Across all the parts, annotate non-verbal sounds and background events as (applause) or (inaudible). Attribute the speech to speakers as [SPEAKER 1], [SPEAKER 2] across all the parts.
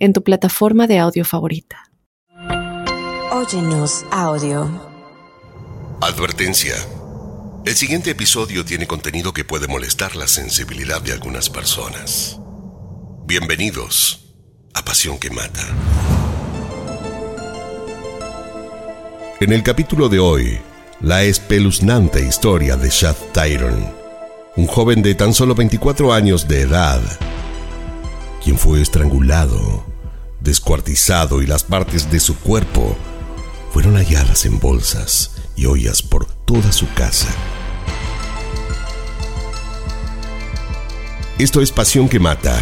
[SPEAKER 1] en tu plataforma de audio favorita.
[SPEAKER 2] Óyenos audio.
[SPEAKER 3] Advertencia. El siguiente episodio tiene contenido que puede molestar la sensibilidad de algunas personas. Bienvenidos a Pasión que Mata. En el capítulo de hoy, la espeluznante historia de Chad Tyron, un joven de tan solo 24 años de edad, quien fue estrangulado descuartizado y las partes de su cuerpo fueron halladas en bolsas y ollas por toda su casa. Esto es Pasión que Mata,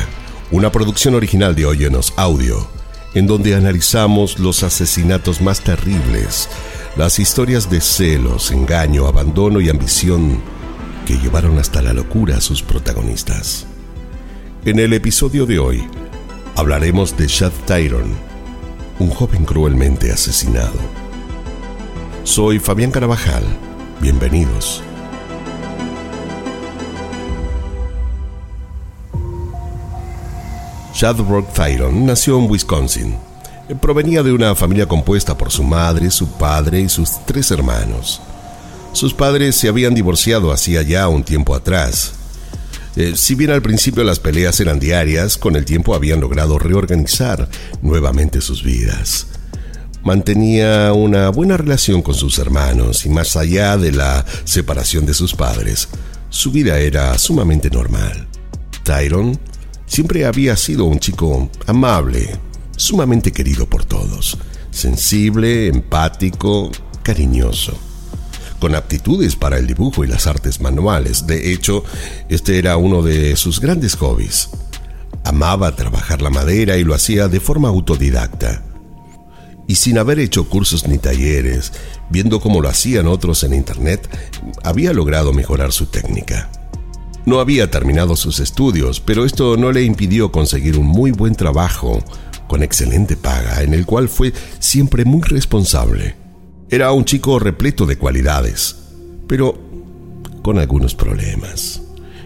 [SPEAKER 3] una producción original de Óyenos Audio, en donde analizamos los asesinatos más terribles, las historias de celos, engaño, abandono y ambición que llevaron hasta la locura a sus protagonistas. En el episodio de hoy, hablaremos de Chad Tyron, un joven cruelmente asesinado. Soy Fabián Carabajal. Bienvenidos. Brock Tyron nació en Wisconsin. Provenía de una familia compuesta por su madre, su padre y sus tres hermanos. Sus padres se habían divorciado hacía ya un tiempo atrás eh, si bien al principio las peleas eran diarias, con el tiempo habían logrado reorganizar nuevamente sus vidas. Mantenía una buena relación con sus hermanos y más allá de la separación de sus padres, su vida era sumamente normal. Tyron siempre había sido un chico amable, sumamente querido por todos, sensible, empático, cariñoso con aptitudes para el dibujo y las artes manuales. De hecho, este era uno de sus grandes hobbies. Amaba trabajar la madera y lo hacía de forma autodidacta. Y sin haber hecho cursos ni talleres, viendo cómo lo hacían otros en Internet, había logrado mejorar su técnica. No había terminado sus estudios, pero esto no le impidió conseguir un muy buen trabajo, con excelente paga, en el cual fue siempre muy responsable. Era un chico repleto de cualidades, pero con algunos problemas.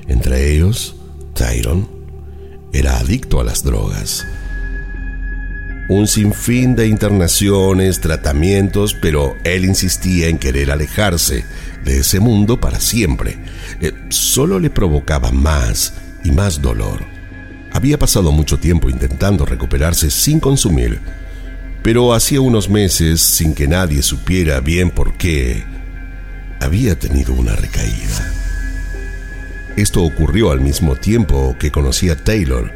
[SPEAKER 3] Entre ellos, Tyron era adicto a las drogas. Un sinfín de internaciones, tratamientos, pero él insistía en querer alejarse de ese mundo para siempre. Eh, solo le provocaba más y más dolor. Había pasado mucho tiempo intentando recuperarse sin consumir pero hacía unos meses, sin que nadie supiera bien por qué, había tenido una recaída. Esto ocurrió al mismo tiempo que conocía a Taylor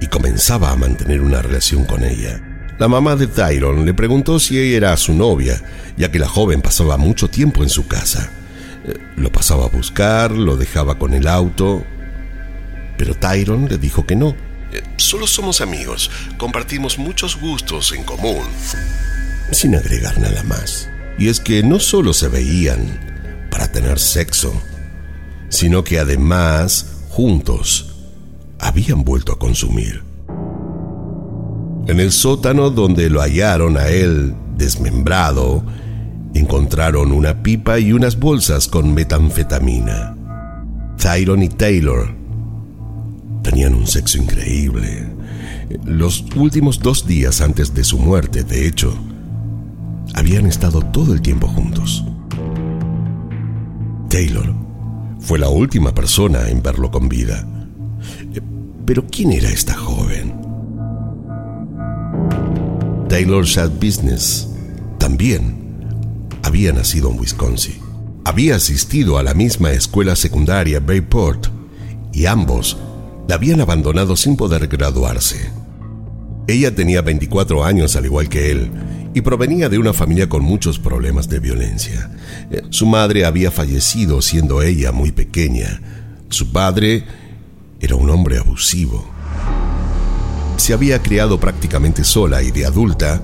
[SPEAKER 3] y comenzaba a mantener una relación con ella. La mamá de Tyron le preguntó si ella era su novia, ya que la joven pasaba mucho tiempo en su casa. Eh, lo pasaba a buscar, lo dejaba con el auto, pero Tyron le dijo que no solo somos amigos, compartimos muchos gustos en común. Sin agregar nada más. Y es que no solo se veían para tener sexo, sino que además, juntos, habían vuelto a consumir. En el sótano donde lo hallaron a él desmembrado, encontraron una pipa y unas bolsas con metanfetamina. Tyron y Taylor Tenían un sexo increíble. Los últimos dos días antes de su muerte, de hecho, habían estado todo el tiempo juntos. Taylor fue la última persona en verlo con vida. Pero ¿quién era esta joven? Taylor Shad Business también había nacido en Wisconsin. Había asistido a la misma escuela secundaria Bayport y ambos la habían abandonado sin poder graduarse. Ella tenía 24 años al igual que él y provenía de una familia con muchos problemas de violencia. Eh, su madre había fallecido siendo ella muy pequeña. Su padre era un hombre abusivo. se había criado prácticamente sola y de adulta,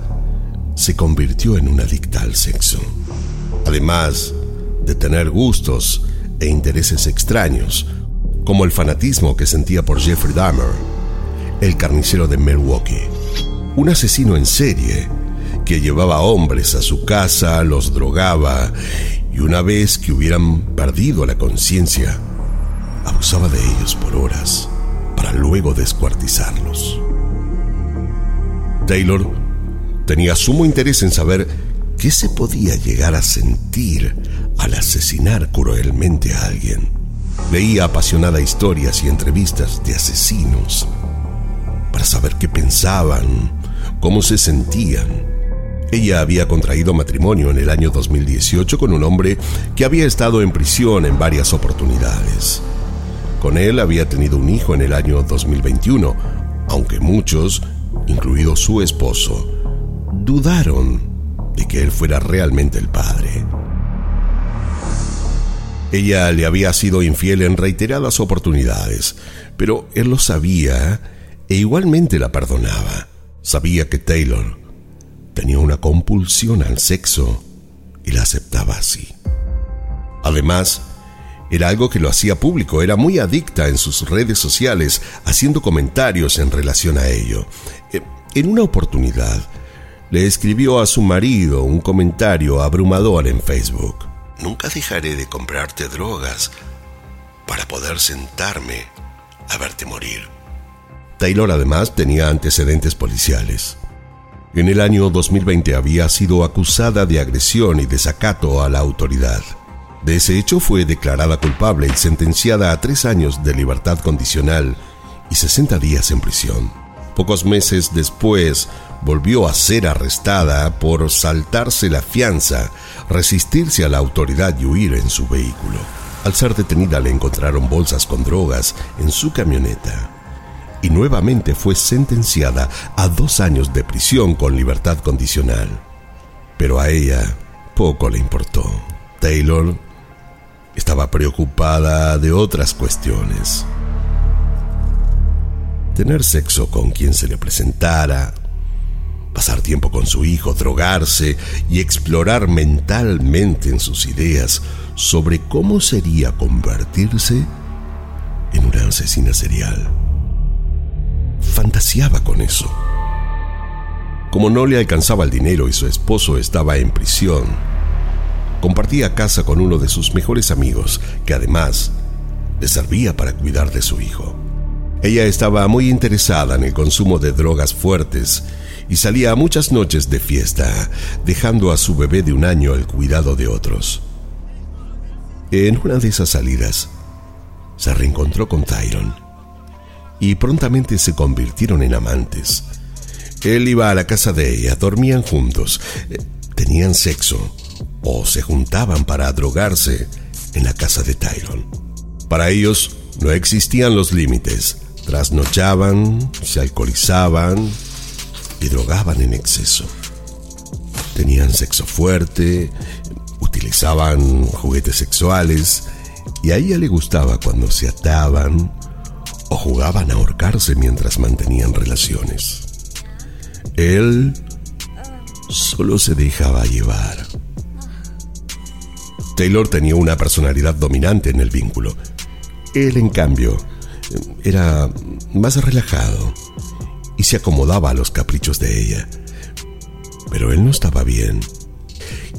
[SPEAKER 3] se convirtió en una adicta al sexo. Además de tener gustos e intereses extraños, como el fanatismo que sentía por Jeffrey Dahmer, el carnicero de Milwaukee, un asesino en serie que llevaba hombres a su casa, los drogaba y una vez que hubieran perdido la conciencia, abusaba de ellos por horas para luego descuartizarlos. Taylor tenía sumo interés en saber qué se podía llegar a sentir al asesinar cruelmente a alguien. Leía apasionada historias y entrevistas de asesinos para saber qué pensaban, cómo se sentían ella había contraído matrimonio en el año 2018 con un hombre que había estado en prisión en varias oportunidades. Con él había tenido un hijo en el año 2021, aunque muchos, incluido su esposo, dudaron de que él fuera realmente el padre. Ella le había sido infiel en reiteradas oportunidades, pero él lo sabía e igualmente la perdonaba. Sabía que Taylor tenía una compulsión al sexo y la aceptaba así. Además, era algo que lo hacía público, era muy adicta en sus redes sociales, haciendo comentarios en relación a ello. Eh, en una oportunidad, le escribió a su marido un comentario abrumador en Facebook. Nunca dejaré de comprarte drogas para poder sentarme a verte morir. Taylor además tenía antecedentes policiales. En el año 2020 había sido acusada de agresión y desacato a la autoridad. De ese hecho fue declarada culpable y sentenciada a tres años de libertad condicional y 60 días en prisión. Pocos meses después volvió a ser arrestada por saltarse la fianza, resistirse a la autoridad y huir en su vehículo. Al ser detenida le encontraron bolsas con drogas en su camioneta y nuevamente fue sentenciada a dos años de prisión con libertad condicional. Pero a ella poco le importó. Taylor estaba preocupada de otras cuestiones. Tener sexo con quien se le presentara, pasar tiempo con su hijo, drogarse y explorar mentalmente en sus ideas sobre cómo sería convertirse en una asesina serial fantaseaba con eso. Como no le alcanzaba el dinero y su esposo estaba en prisión, compartía casa con uno de sus mejores amigos, que además le servía para cuidar de su hijo. Ella estaba muy interesada en el consumo de drogas fuertes y salía muchas noches de fiesta, dejando a su bebé de un año al cuidado de otros. En una de esas salidas, se reencontró con Tyron y prontamente se convirtieron en amantes. Él iba a la casa de ella, dormían juntos, eh, tenían sexo o se juntaban para drogarse en la casa de Tyron. Para ellos no existían los límites. Trasnochaban, se alcoholizaban y drogaban en exceso. Tenían sexo fuerte, utilizaban juguetes sexuales y a ella le gustaba cuando se ataban, o jugaban a ahorcarse mientras mantenían relaciones. Él solo se dejaba llevar. Taylor tenía una personalidad dominante en el vínculo. Él, en cambio, era más relajado y se acomodaba a los caprichos de ella. Pero él no estaba bien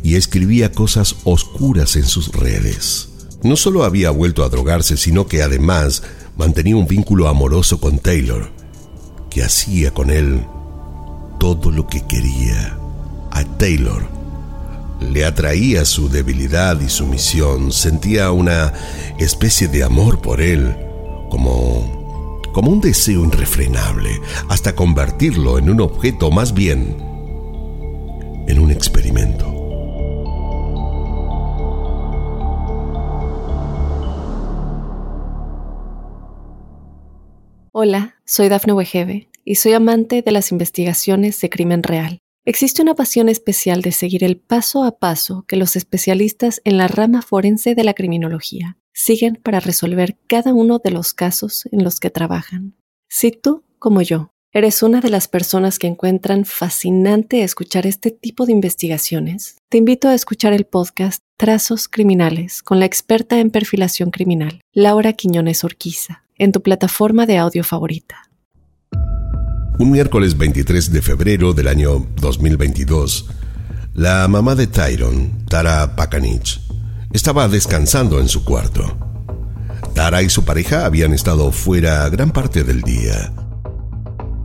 [SPEAKER 3] y escribía cosas oscuras en sus redes. No solo había vuelto a drogarse, sino que además mantenía un vínculo amoroso con Taylor, que hacía con él todo lo que quería. A Taylor le atraía su debilidad y sumisión, sentía una especie de amor por él, como, como un deseo irrefrenable, hasta convertirlo en un objeto más bien en un experimento.
[SPEAKER 1] Hola, soy Dafne Wegebe y soy amante de las investigaciones de crimen real. Existe una pasión especial de seguir el paso a paso que los especialistas en la rama forense de la criminología siguen para resolver cada uno de los casos en los que trabajan. Si tú, como yo, ¿Eres una de las personas que encuentran fascinante escuchar este tipo de investigaciones? Te invito a escuchar el podcast Trazos Criminales con la experta en perfilación criminal, Laura Quiñones Orquiza, en tu plataforma de audio favorita.
[SPEAKER 3] Un miércoles 23 de febrero del año 2022, la mamá de Tyron, Tara Pakanich, estaba descansando en su cuarto. Tara y su pareja habían estado fuera gran parte del día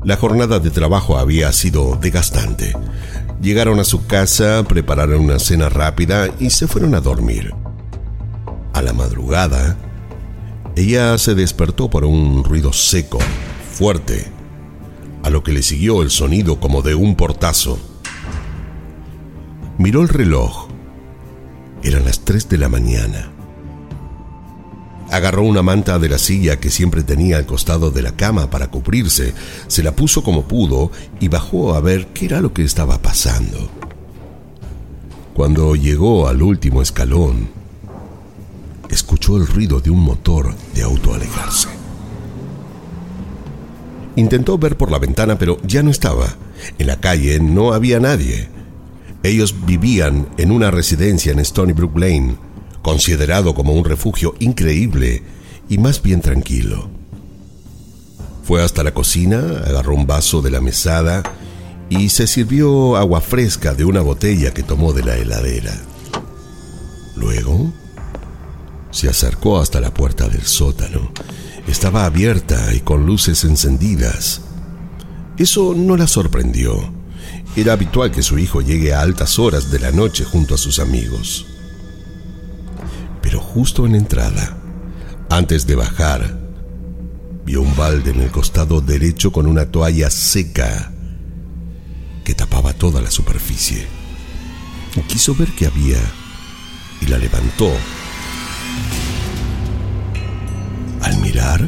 [SPEAKER 3] la jornada de trabajo había sido desgastante. Llegaron a su casa, prepararon una cena rápida y se fueron a dormir. A la madrugada, ella se despertó por un ruido seco, fuerte, a lo que le siguió el sonido como de un portazo. Miró el reloj. Eran las 3 de la mañana. Agarró una manta de la silla que siempre tenía al costado de la cama para cubrirse, se la puso como pudo y bajó a ver qué era lo que estaba pasando. Cuando llegó al último escalón, escuchó el ruido de un motor de auto alejarse. Intentó ver por la ventana, pero ya no estaba. En la calle no había nadie. Ellos vivían en una residencia en Stony Brook Lane, considerado como un refugio increíble y más bien tranquilo. Fue hasta la cocina, agarró un vaso de la mesada y se sirvió agua fresca de una botella que tomó de la heladera. Luego se acercó hasta la puerta del sótano. Estaba abierta y con luces encendidas. Eso no la sorprendió. Era habitual que su hijo llegue a altas horas de la noche junto a sus amigos pero justo en entrada, antes de bajar, vio un balde en el costado derecho con una toalla seca que tapaba toda la superficie. Quiso ver qué había y la levantó. Al mirar,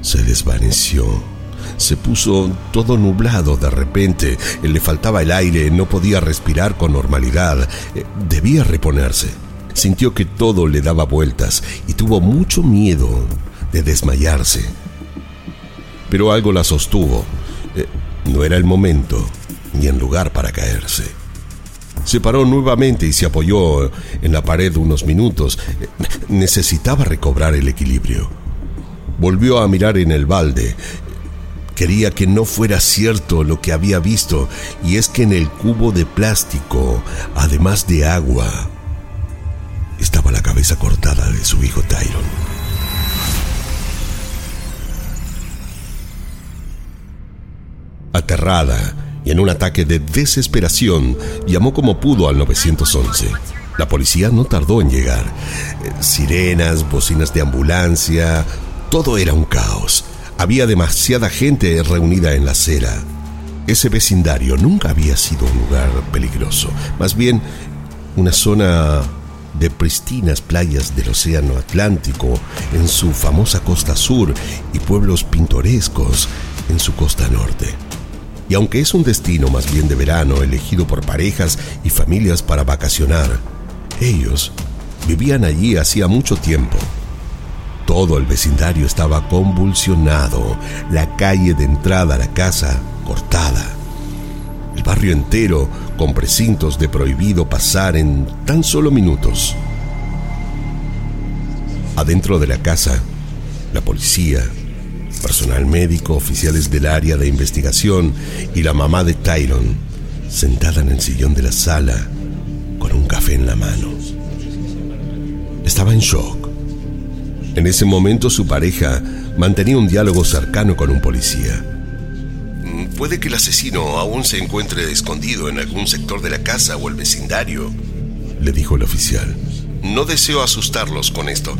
[SPEAKER 3] se desvaneció. Se puso todo nublado de repente. Le faltaba el aire, no podía respirar con normalidad. Eh, debía reponerse. Sintió que todo le daba vueltas y tuvo mucho miedo de desmayarse. Pero algo la sostuvo. Eh, no era el momento ni el lugar para caerse. Se paró nuevamente y se apoyó en la pared unos minutos. Eh, necesitaba recobrar el equilibrio. Volvió a mirar en el balde. Quería que no fuera cierto lo que había visto, y es que en el cubo de plástico, además de agua, estaba la cabeza cortada de su hijo Tyron. Aterrada y en un ataque de desesperación, llamó como pudo al 911. La policía no tardó en llegar. Eh, sirenas, bocinas de ambulancia, todo era un caos. Había demasiada gente reunida en la acera. Ese vecindario nunca había sido un lugar peligroso, más bien una zona de pristinas playas del Océano Atlántico en su famosa costa sur y pueblos pintorescos en su costa norte. Y aunque es un destino más bien de verano elegido por parejas y familias para vacacionar, ellos vivían allí hacía mucho tiempo. Todo el vecindario estaba convulsionado, la calle de entrada a la casa cortada, el barrio entero con precintos de prohibido pasar en tan solo minutos. Adentro de la casa, la policía, personal médico, oficiales del área de investigación y la mamá de Tyron, sentada en el sillón de la sala con un café en la mano. Estaba en shock. En ese momento su pareja mantenía un diálogo cercano con un policía. Puede que el asesino aún se encuentre escondido en algún sector de la casa o el vecindario, le dijo el oficial. No deseo asustarlos con esto.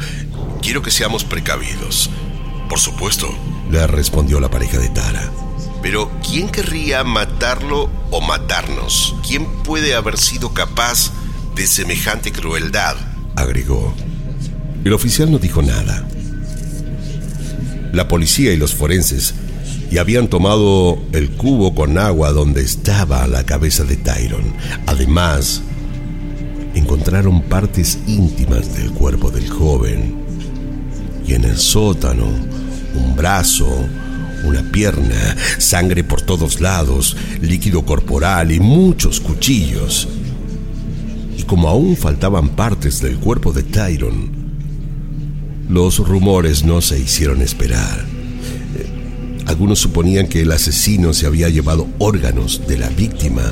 [SPEAKER 3] Quiero que seamos precavidos. Por supuesto, le respondió la pareja de Tara. Pero ¿quién querría matarlo o matarnos? ¿Quién puede haber sido capaz de semejante crueldad? agregó. El oficial no dijo nada. La policía y los forenses y habían tomado el cubo con agua donde estaba la cabeza de Tyron. Además, encontraron partes íntimas del cuerpo del joven y en el sótano un brazo, una pierna, sangre por todos lados, líquido corporal y muchos cuchillos. Y como aún faltaban partes del cuerpo de Tyron, los rumores no se hicieron esperar. Eh, algunos suponían que el asesino se había llevado órganos de la víctima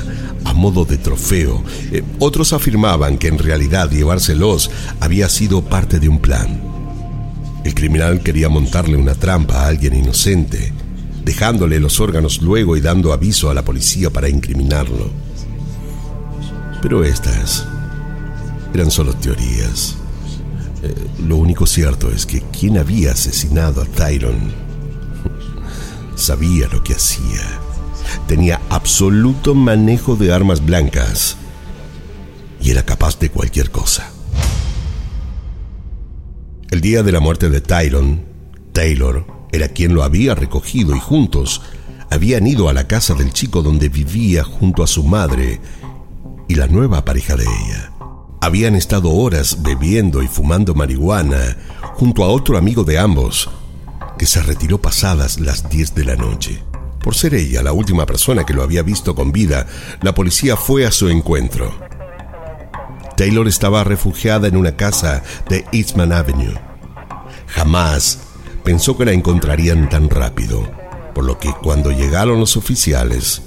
[SPEAKER 3] a modo de trofeo. Eh, otros afirmaban que en realidad llevárselos había sido parte de un plan. El criminal quería montarle una trampa a alguien inocente, dejándole los órganos luego y dando aviso a la policía para incriminarlo. Pero estas eran solo teorías. Eh, lo único cierto es que quien había asesinado a Tyron (laughs) sabía lo que hacía. Tenía absoluto manejo de armas blancas y era capaz de cualquier cosa. El día de la muerte de Tyron, Taylor era quien lo había recogido y juntos habían ido a la casa del chico donde vivía junto a su madre y la nueva pareja de ella. Habían estado horas bebiendo y fumando marihuana junto a otro amigo de ambos, que se retiró pasadas las 10 de la noche. Por ser ella la última persona que lo había visto con vida, la policía fue a su encuentro. Taylor estaba refugiada en una casa de Eastman Avenue. Jamás pensó que la encontrarían tan rápido, por lo que cuando llegaron los oficiales,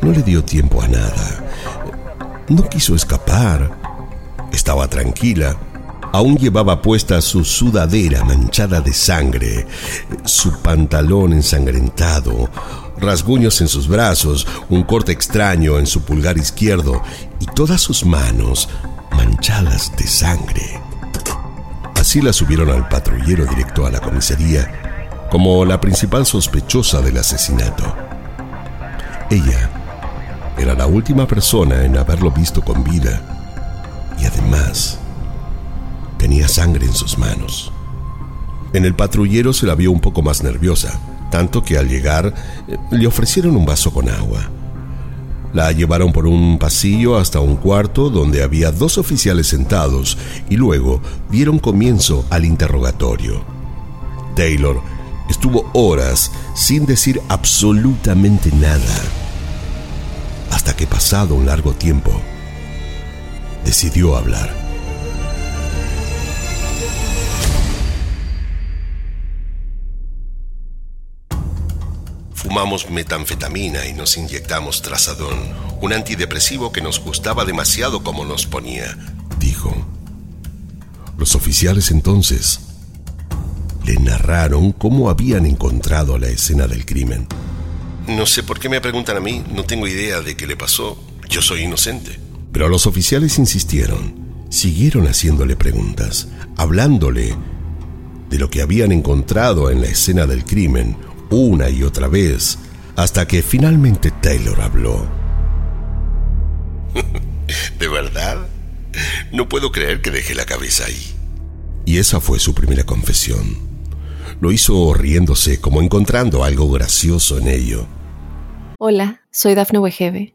[SPEAKER 3] no le dio tiempo a nada. No quiso escapar. Estaba tranquila. Aún llevaba puesta su sudadera manchada de sangre, su pantalón ensangrentado, rasguños en sus brazos, un corte extraño en su pulgar izquierdo y todas sus manos manchadas de sangre. Así la subieron al patrullero directo a la comisaría como la principal sospechosa del asesinato. Ella era la última persona en haberlo visto con vida además tenía sangre en sus manos. En el patrullero se la vio un poco más nerviosa, tanto que al llegar eh, le ofrecieron un vaso con agua. La llevaron por un pasillo hasta un cuarto donde había dos oficiales sentados y luego dieron comienzo al interrogatorio. Taylor estuvo horas sin decir absolutamente nada, hasta que pasado un largo tiempo, decidió hablar. Fumamos metanfetamina y nos inyectamos trazadón, un antidepresivo que nos gustaba demasiado como nos ponía, dijo. Los oficiales entonces le narraron cómo habían encontrado la escena del crimen. No sé por qué me preguntan a mí, no tengo idea de qué le pasó, yo soy inocente. Pero los oficiales insistieron, siguieron haciéndole preguntas, hablándole de lo que habían encontrado en la escena del crimen, una y otra vez, hasta que finalmente Taylor habló. (laughs) ¿De verdad? No puedo creer que dejé la cabeza ahí. Y esa fue su primera confesión. Lo hizo riéndose, como encontrando algo gracioso en ello.
[SPEAKER 1] Hola, soy Dafne Wegebe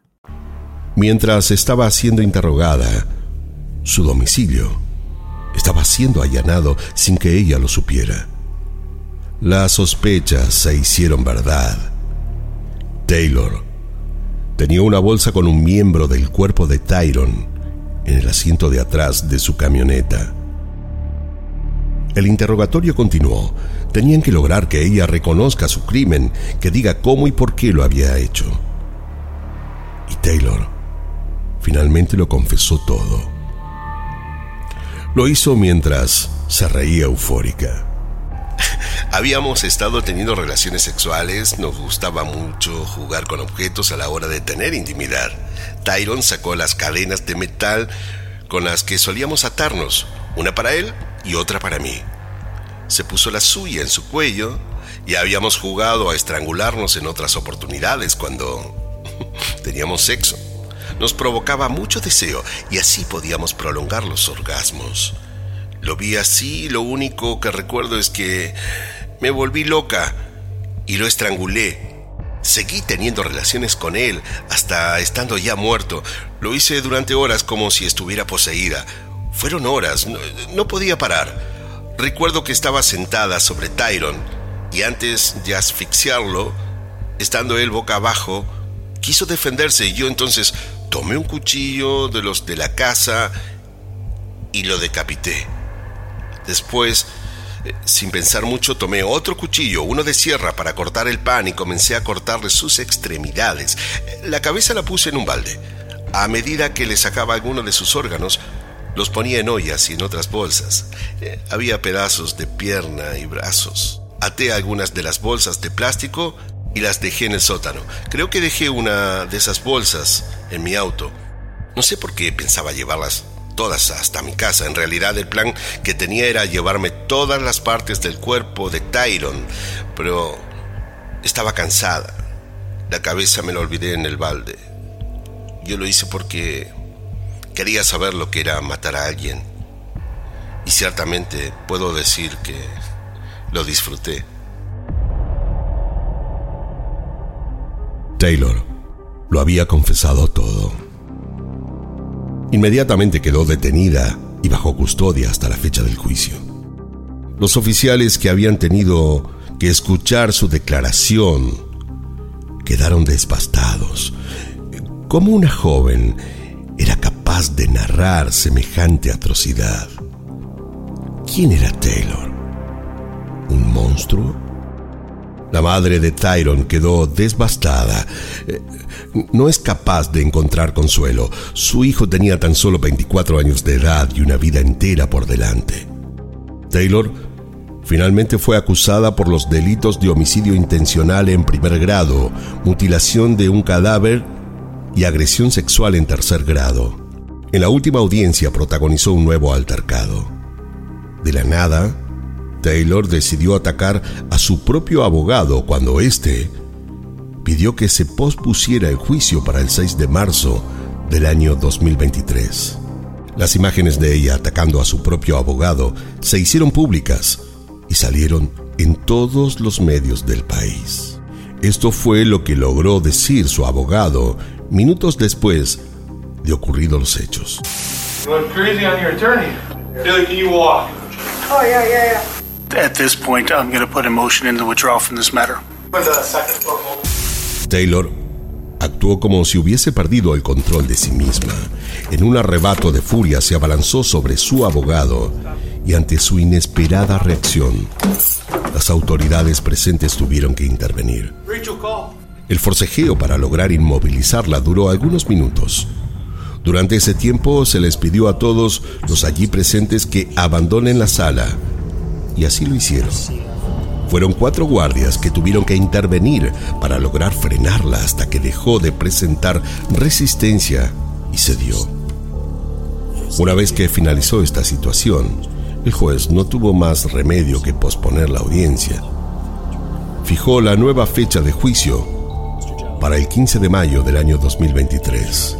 [SPEAKER 3] Mientras estaba siendo interrogada, su domicilio estaba siendo allanado sin que ella lo supiera. Las sospechas se hicieron verdad. Taylor tenía una bolsa con un miembro del cuerpo de Tyron en el asiento de atrás de su camioneta. El interrogatorio continuó. Tenían que lograr que ella reconozca su crimen, que diga cómo y por qué lo había hecho. Y Taylor finalmente lo confesó todo. Lo hizo mientras se reía eufórica. (laughs) Habíamos estado teniendo relaciones sexuales, nos gustaba mucho jugar con objetos a la hora de tener intimidad. Tyron sacó las cadenas de metal con las que solíamos atarnos, una para él y otra para mí. Se puso la suya en su cuello Ya habíamos jugado a estrangularnos en otras oportunidades cuando (laughs) teníamos sexo. Nos provocaba mucho deseo y así podíamos prolongar los orgasmos. Lo vi así lo único que recuerdo es que me volví loca y lo estrangulé. Seguí teniendo relaciones con él hasta estando ya muerto. Lo hice durante horas como si estuviera poseída. Fueron horas, no, podía parar. Recuerdo que estaba sentada sobre Tyron y antes de asfixiarlo, estando él boca abajo, quiso defenderse y yo entonces tomé un cuchillo de los de la casa y lo decapité. Después, eh, sin pensar mucho, tomé otro cuchillo, uno de sierra, para cortar el pan y comencé a cortarle sus extremidades. La cabeza la puse en un balde. A medida que le sacaba alguno de sus órganos, los ponía en ollas y en otras bolsas. Eh, había pedazos de pierna y brazos. Até algunas de las bolsas de plástico y las dejé en el sótano. Creo que dejé una de esas bolsas en mi auto. No sé por qué pensaba llevarlas todas hasta mi casa. En realidad el plan que tenía era llevarme todas las partes del cuerpo de Tyron, pero estaba cansada. La cabeza me la olvidé en el balde. Yo lo hice porque quería saber lo que era matar a alguien. Y ciertamente puedo decir que lo disfruté. Taylor lo había confesado todo. Inmediatamente quedó detenida y bajo custodia hasta la fecha del juicio. Los oficiales que habían tenido que escuchar su declaración quedaron desbastados. ¿Cómo una joven era capaz de narrar semejante atrocidad? ¿Quién era Taylor? ¿Un monstruo? La madre de Tyron quedó devastada. Eh, no es capaz de encontrar consuelo. Su hijo tenía tan solo 24 años de edad y una vida entera por delante. Taylor finalmente fue acusada por los delitos de homicidio intencional en primer grado, mutilación de un cadáver y agresión sexual en tercer grado. En la última audiencia protagonizó un nuevo altercado. De la nada, Taylor decidió atacar a su propio abogado cuando éste pidió que se pospusiera el juicio para el 6 de marzo del año 2023. Las imágenes de ella atacando a su propio abogado se hicieron públicas y salieron en todos los medios del país. Esto fue lo que logró decir su abogado minutos después de ocurridos los hechos.
[SPEAKER 2] At this point, I'm going to put a motion in the withdrawal from this matter.
[SPEAKER 3] Taylor actuó como si hubiese perdido el control de sí misma. En un arrebato de furia se abalanzó sobre su abogado y ante su inesperada reacción, las autoridades presentes tuvieron que intervenir. El forcejeo para lograr inmovilizarla duró algunos minutos. Durante ese tiempo se les pidió a todos los allí presentes que abandonen la sala y así lo hicieron. Fueron cuatro guardias que tuvieron que intervenir para lograr frenarla hasta que dejó de presentar resistencia y cedió. Una vez que finalizó esta situación, el juez no tuvo más remedio que posponer la audiencia. Fijó la nueva fecha de juicio para el 15 de mayo del año 2023.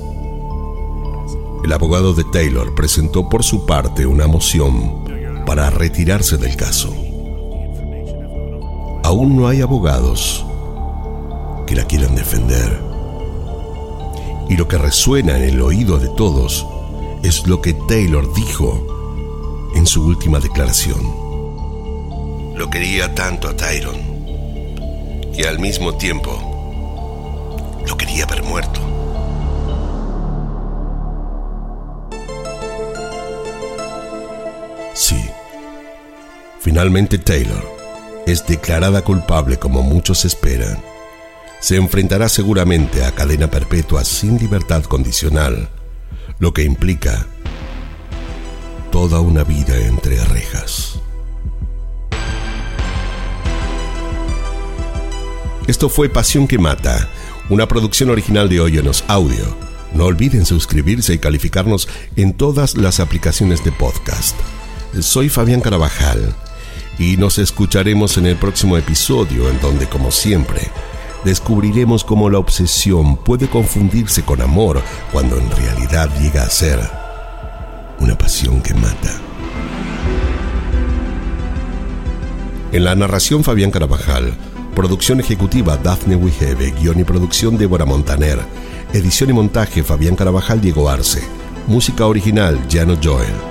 [SPEAKER 3] El abogado de Taylor presentó por su parte una moción para retirarse del caso. Aún no hay abogados que la quieran defender. Y lo que resuena en el oído de todos es lo que Taylor dijo en su última declaración. Lo quería tanto a Tyron que al mismo tiempo lo quería ver muerto. Finalmente Taylor es declarada culpable como muchos esperan. Se enfrentará seguramente a cadena perpetua sin libertad condicional, lo que implica toda una vida entre rejas. Esto fue Pasión que Mata, una producción original de Oyonos Audio. No olviden suscribirse y calificarnos en todas las aplicaciones de podcast. Soy Fabián Carabajal y nos escucharemos en el próximo episodio en donde, como siempre, descubriremos cómo la obsesión puede confundirse con amor cuando en realidad llega a ser una pasión que mata. En la narración Fabián Carabajal, producción ejecutiva Daphne Wigebe, guion y producción Débora Montaner, edición y montaje Fabián Carabajal Diego Arce, música original Jano Joel.